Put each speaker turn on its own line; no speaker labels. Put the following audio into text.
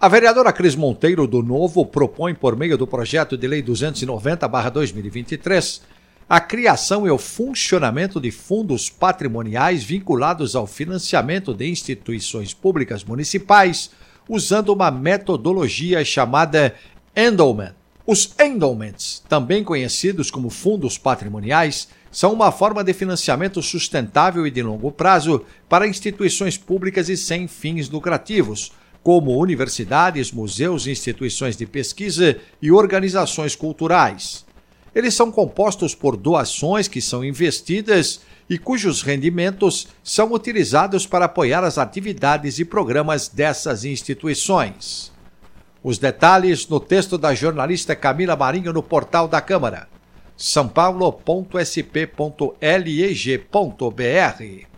A vereadora Cris Monteiro, do Novo, propõe, por meio do projeto de lei 290-2023, a criação e o funcionamento de fundos patrimoniais vinculados ao financiamento de instituições públicas municipais, usando uma metodologia chamada endowment. Os endowments, também conhecidos como fundos patrimoniais, são uma forma de financiamento sustentável e de longo prazo para instituições públicas e sem fins lucrativos como universidades, museus, instituições de pesquisa e organizações culturais. Eles são compostos por doações que são investidas e cujos rendimentos são utilizados para apoiar as atividades e programas dessas instituições. Os detalhes no texto da jornalista Camila Marinho no portal da Câmara, sãopaulo.sp.leg.br.